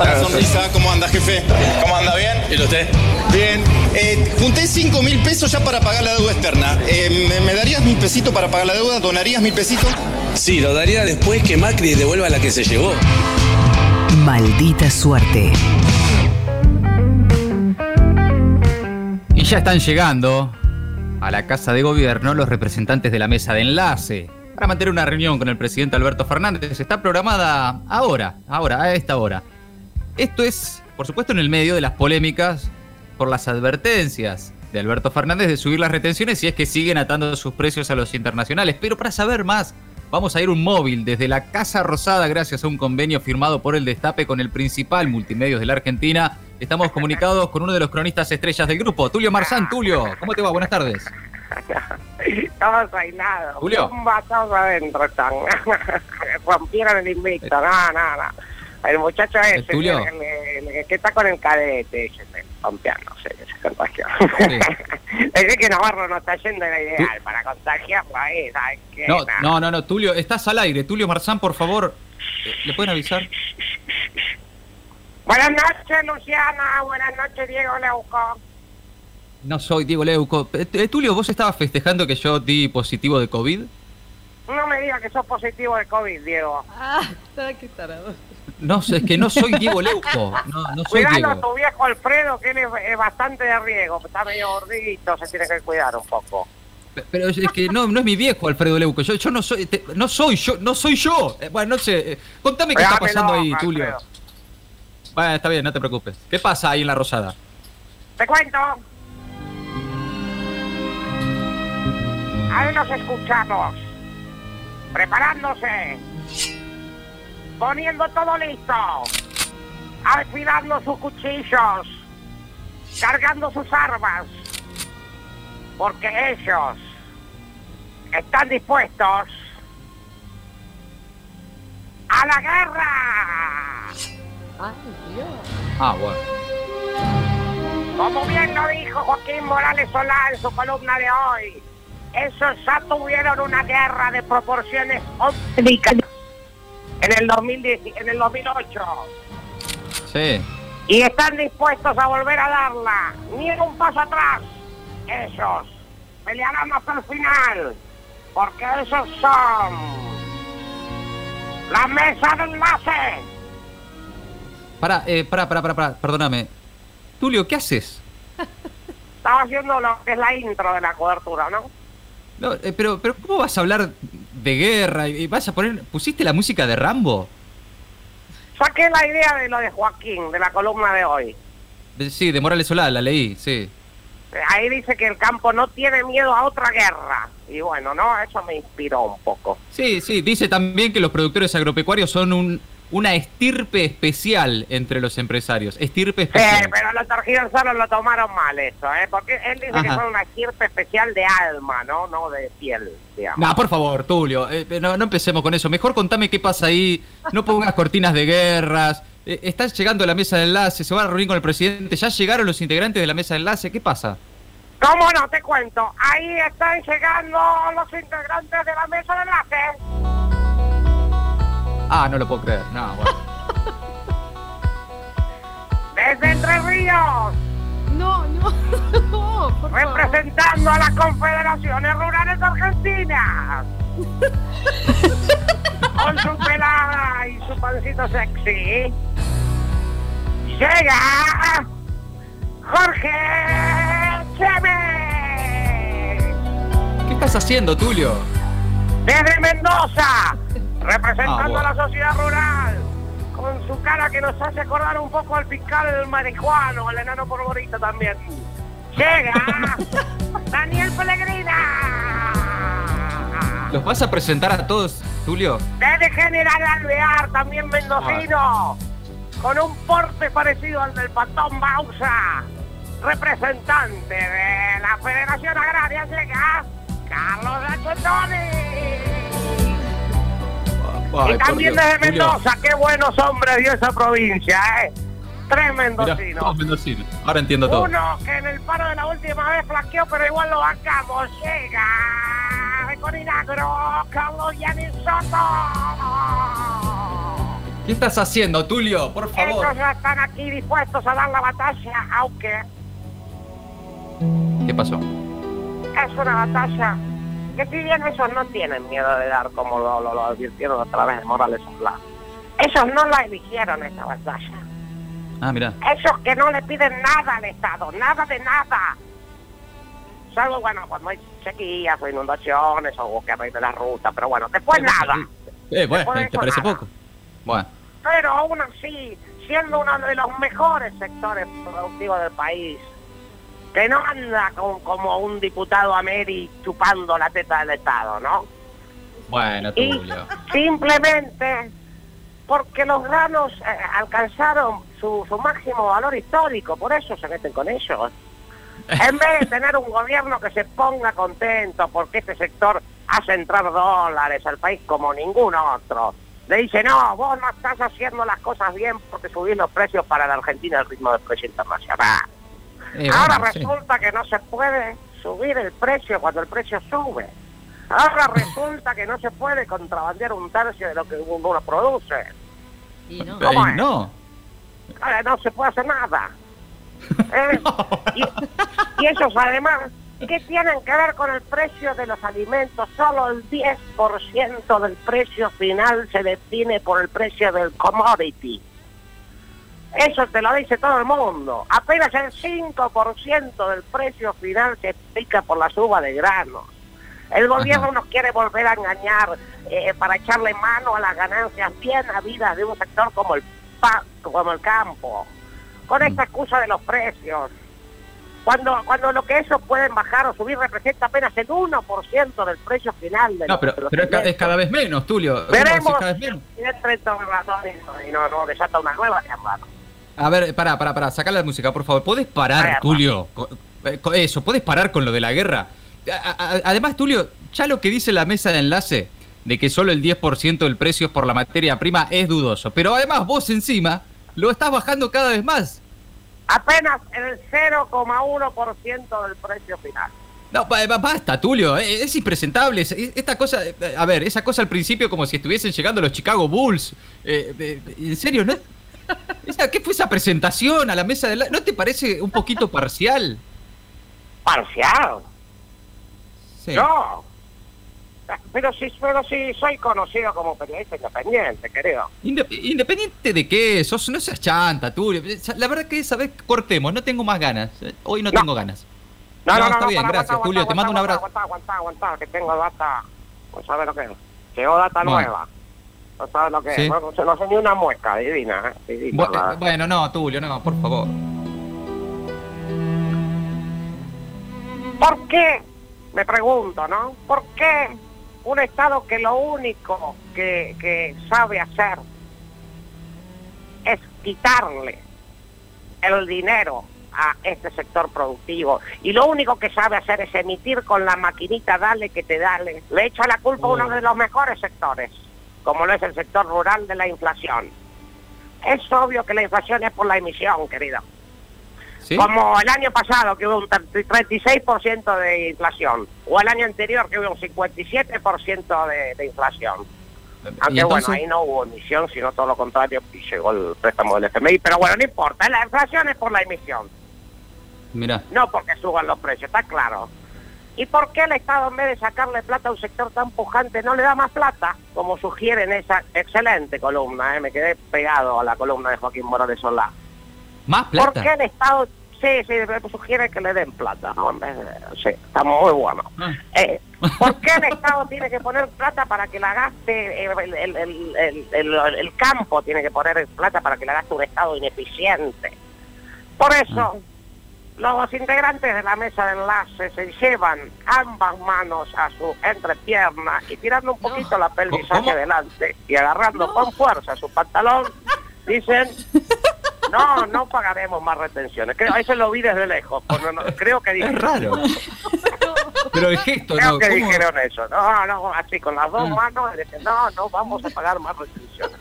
La sonrisa, ¿cómo anda, jefe? ¿Cómo anda? ¿Bien? ¿Y usted? Bien. Eh, junté 5 mil pesos ya para pagar la deuda externa. Eh, ¿me, me darías mil pesitos para pagar la deuda? ¿Donarías mil pesitos? Sí, lo daría después que Macri devuelva la que se llevó. Maldita suerte. Y ya están llegando a la Casa de Gobierno los representantes de la mesa de enlace para mantener una reunión con el presidente Alberto Fernández. Está programada ahora, ahora, a esta hora. Esto es, por supuesto, en el medio de las polémicas por las advertencias de Alberto Fernández de subir las retenciones si es que siguen atando sus precios a los internacionales. Pero para saber más, vamos a ir un móvil desde la Casa Rosada gracias a un convenio firmado por el Destape con el principal multimedios de la Argentina. Estamos comunicados con uno de los cronistas estrellas del grupo, Tulio Marzán. Tulio, ¿cómo te va? Buenas tardes. Estamos aislados. Julio. Estamos adentro. Están. Rompieron el invito. No, no, no. El muchacho ese Tulio? el- el- el que está con el cadete, el sé, que se contagió. Ese que Navarro no está yendo era ideal para contagiarlo ahí, ¿sabes qué? No, Nada. no, no, no, Tulio, estás al aire. Tulio Marzán, por favor, eh, ¿le pueden avisar? Buenas noches, Luciana. Buenas noches, Diego Leuco. No soy Diego Leuco. Eh, eh, Tulio, ¿vos estabas festejando que yo di positivo de COVID? No me digas que sos positivo de COVID, Diego. Ah, qué tarado. No, sé, es que no soy Diego Leuco. No, no soy Cuidado a tu viejo Alfredo, que él es, bastante de riesgo. Está medio gordito, se tiene que cuidar un poco. Pe- Pero es que no, no es mi viejo Alfredo Leuco. Yo, yo no soy, te- no soy yo, no soy yo. Eh, Bueno, no sé. eh, Contame qué está pasando ahí, Alfredo. Tulio. Bueno, está bien, no te preocupes. ¿Qué pasa ahí en la Rosada? Te cuento. Ahí nos escuchamos. Preparándose. Poniendo todo listo. Afilando sus cuchillos. Cargando sus armas. Porque ellos están dispuestos a la guerra. Ay, Dios. Ah, bueno. Como bien lo dijo Joaquín Morales Solá en su columna de hoy, esos ya tuvieron una guerra de proporciones ópticas en el 2010, en el 2008 Sí. y están dispuestos a volver a darla, ni un paso atrás. Ellos pelearán hasta el final, porque esos son la mesa de enlace. Para, eh, para, para, para, para, perdóname. Tulio, ¿qué haces? Estaba haciendo lo que es la intro de la cobertura, ¿no? No, eh, pero, pero, ¿cómo vas a hablar de guerra y, vas a poner. ¿Pusiste la música de Rambo? Saqué la idea de lo de Joaquín, de la columna de hoy. Sí, de Morales Solá, la leí, sí. Ahí dice que el campo no tiene miedo a otra guerra. Y bueno, ¿no? Eso me inspiró un poco. Sí, sí, dice también que los productores agropecuarios son un, una estirpe especial entre los empresarios. Estirpe Sí, especial. pero los targiversados lo tomaron mal eso, ¿eh? Porque él dice que son una estirpe especial de alma, ¿no? No de piel, digamos. No, por favor, Tulio, eh, no, no empecemos con eso. Mejor contame qué pasa ahí. No pongas cortinas de guerras. Eh, estás llegando a la mesa de enlace, se van a reunir con el presidente. ¿Ya llegaron los integrantes de la mesa de enlace? ¿Qué pasa? ¿Cómo no? Te cuento. Ahí están llegando los integrantes de la mesa de enlace. Ah, no lo puedo creer. No, bueno. Desde Entre Ríos, No, no, no, por favor. representando a las confederaciones rurales argentinas. Con su pelada y su pancito sexy. Llega Jorge Chávez. ¿Qué estás haciendo, Tulio? Desde Mendoza, representando Ah, bueno. a la sociedad rural. Con su cara que nos hace acordar un poco al fiscal marihuano, al enano porborito también. Llega Daniel Pellegrina. ¿Los vas a presentar a todos, Tulio? Desde General Alvear, también mendocino, con un porte parecido al del Patón Bausa, representante de la Federación Agraria, llega Carlos Rachetoni. Ay, y también Dios, desde. Mendoza, qué buenos hombres dio esa provincia, ¿eh? Tres mendocinos. Ahora entiendo todo. Uno que en el paro de la última vez flaqueó, pero igual lo bancamos. Llega de Corinagro, Carlos Yanis Soto. ¿Qué estás haciendo, Tulio? Por favor. Ellos ya están aquí dispuestos a dar la batalla, aunque ¿Qué pasó? es una batalla que si bien ellos no tienen miedo de dar, como lo, lo, lo advirtieron a través de Morales Solá, ellos no la eligieron esta batalla. Ah, mira. Ellos que no le piden nada al Estado, nada de nada. Salvo, bueno, cuando hay sequías o inundaciones o que arregle la ruta, pero bueno, después nada. Eh, bueno, Después de ¿te parece nada. poco? Bueno. Pero aún así, siendo uno de los mejores sectores productivos del país, que no anda con- como un diputado Ameri chupando la teta del Estado, ¿no? Bueno, Y Tulio. simplemente porque los granos eh, alcanzaron su, su máximo valor histórico, por eso se meten con ellos. En vez de tener un gobierno que se ponga contento porque este sector hace entrar dólares al país como ningún otro, le dice, no, vos no estás haciendo las cosas bien porque subís los precios para la Argentina al ritmo del precio internacional. Eh, Ahora bueno, sí. resulta que no se puede subir el precio cuando el precio sube. Ahora resulta que no se puede contrabandear un tercio de lo que uno produce. Y no. ¿Cómo es? no. Ahora no se puede hacer nada. ¿Eh? Y, y ellos además, ¿qué tienen que ver con el precio de los alimentos? Solo el 10% del precio final se define por el precio del commodity. Eso te lo dice todo el mundo. Apenas el 5% del precio final se explica por la suba de granos. El gobierno Ajá. nos quiere volver a engañar eh, para echarle mano a las ganancias bien habidas de un sector como el pa- como el campo, con esta excusa de los precios. Cuando cuando lo que ellos pueden bajar o subir representa apenas el 1% del precio final de No, pero, de pero es, cada vez menos, Tulio. Veremos Es cada vez menos. si y no, no desata una nueva guerra. A ver, pará, pará, pará, sacá la música, por favor. ¿Podés parar, Guerra. Tulio? Eh, Eso, ¿podés parar con lo de la guerra? A- a- Además, Tulio, ya lo que dice la mesa de enlace de que solo el 10% del precio es por la materia prima es dudoso. Pero además vos encima lo estás bajando cada vez más. Apenas el 0,1% del precio final. No, ba- basta, Tulio, eh, es impresentable. Es- Esta cosa, eh, a ver, esa cosa al principio como si estuviesen llegando los Chicago Bulls. Eh, eh, en serio, ¿no? Esa- ¿Qué fue esa presentación a la mesa de enlace? ¿No te parece un poquito parcial? Parcial. Sí. No. Pero sí, pero sí soy conocido como periodista independiente, querido. Inde- Independiente de qué, sos, no seas chanta, Tulio. La verdad que esa vez cortemos, no tengo más ganas. Hoy no, No. tengo ganas. No, No, está no, bien, para, gracias, aguanta, Tulio, te aguanta, mando un abrazo. Aguanta, aguanta, aguanta, que tengo data. No sabes lo que es. Llegó data Bueno. nueva. No sabes lo que Sí. es. No, no sé ni una muesca, divina. Divina, Bu- Bueno, no, Tulio, no, por favor. ¿Por qué? Me pregunto, ¿no? ¿Por qué un Estado que lo único que, que sabe hacer es quitarle el dinero a este sector productivo y lo único que sabe hacer es emitir con la maquinita dale que te dale, le echa la culpa a uno de los mejores sectores, como lo es el sector rural de la inflación. Es obvio que la inflación es por la emisión, querido. ¿Sí? Como el año pasado que hubo un 36% de inflación, o el año anterior que hubo un 57% de, de inflación. ¿Y Aunque bueno, ahí no hubo emisión, sino todo lo contrario, y llegó el préstamo del FMI. Pero bueno, no importa, la inflación es por la emisión, Mirá. no porque suban los precios, está claro. ¿Y por qué el Estado, en vez de sacarle plata a un sector tan pujante, no le da más plata? Como sugiere en esa excelente columna, ¿eh? me quedé pegado a la columna de Joaquín Morales Solá. ¿Más ¿Por plata? qué el Estado sí, sí, sugiere que le den plata? ¿no? Sí, está muy bueno. Ah. Eh, ¿Por qué el Estado tiene que poner plata para que la gaste el, el- el- el- el- el- el campo? Tiene que poner plata para que la gaste un Estado ineficiente. Por eso, los integrantes de la mesa de enlace se llevan ambas manos a su entrepierna y tirando un poquito la pelvis ¿Cómo? hacia adelante y agarrando con fuerza su pantalón, dicen no, no pagaremos más retenciones. Creo, eso lo vi desde lejos. pues no, no, creo que Es dijeron, raro. Pero el gesto, creo ¿no? que ¿Cómo? dijeron eso. No, no, así con las dos Ah. manos, dicen, no, no vamos a pagar más retenciones.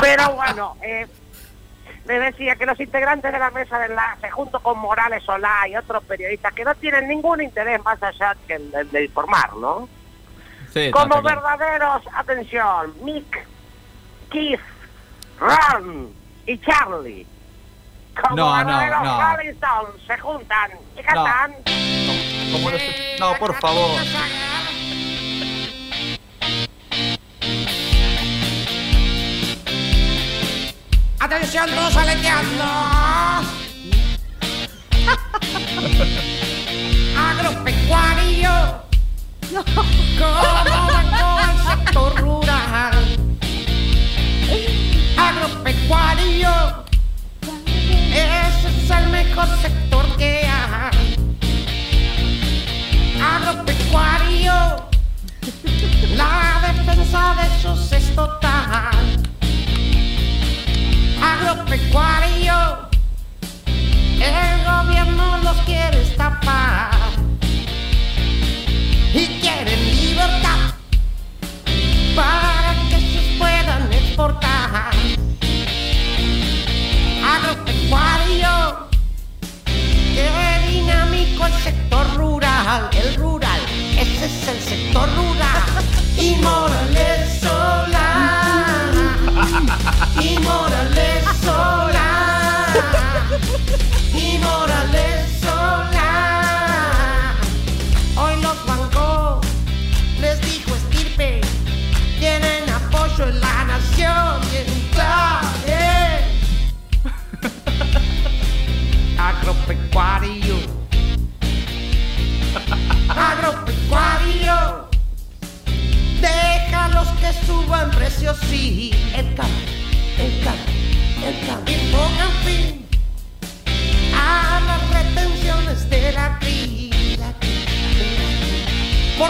Pero bueno, eh, les decía que los integrantes de la mesa de enlace, junto con Morales Solá y otros periodistas que no tienen ningún interés más allá que el, el de informar, ¿no? Sí, Como verdaderos, atención, Mick, Keith, Ron y Charlie. Como No, los no, no. Se juntan y cantan. No, por favor. Atención todos aleteando. Agropecuario. ¿Cómo va el sector rural? Agropecuario. Ese es el mejor sector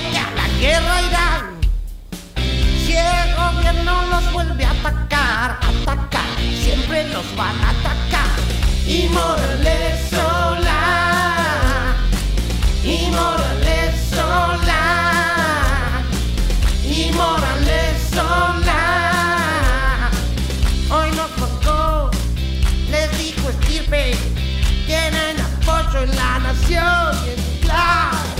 Porque a la guerra irán. Si el gobierno los vuelve a atacar, atacar, siempre los van a atacar. Y Morales sola. Y Morales sola. Y Morales sola. Hoy nos tocó, les dijo estirpe, tienen apoyo en la nación y en clave.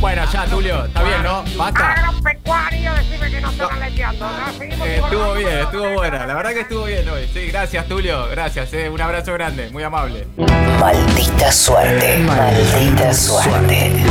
Bueno, ya, Tulio, está bien, ¿no? Basta. Agropecuario, decime que no están aleteando. ¿no? Eh, estuvo bien, estuvo buena. La verdad que estuvo bien hoy. Sí, gracias, Tulio. Gracias, eh. Un abrazo grande, muy amable. Maldita suerte. Maldita suerte.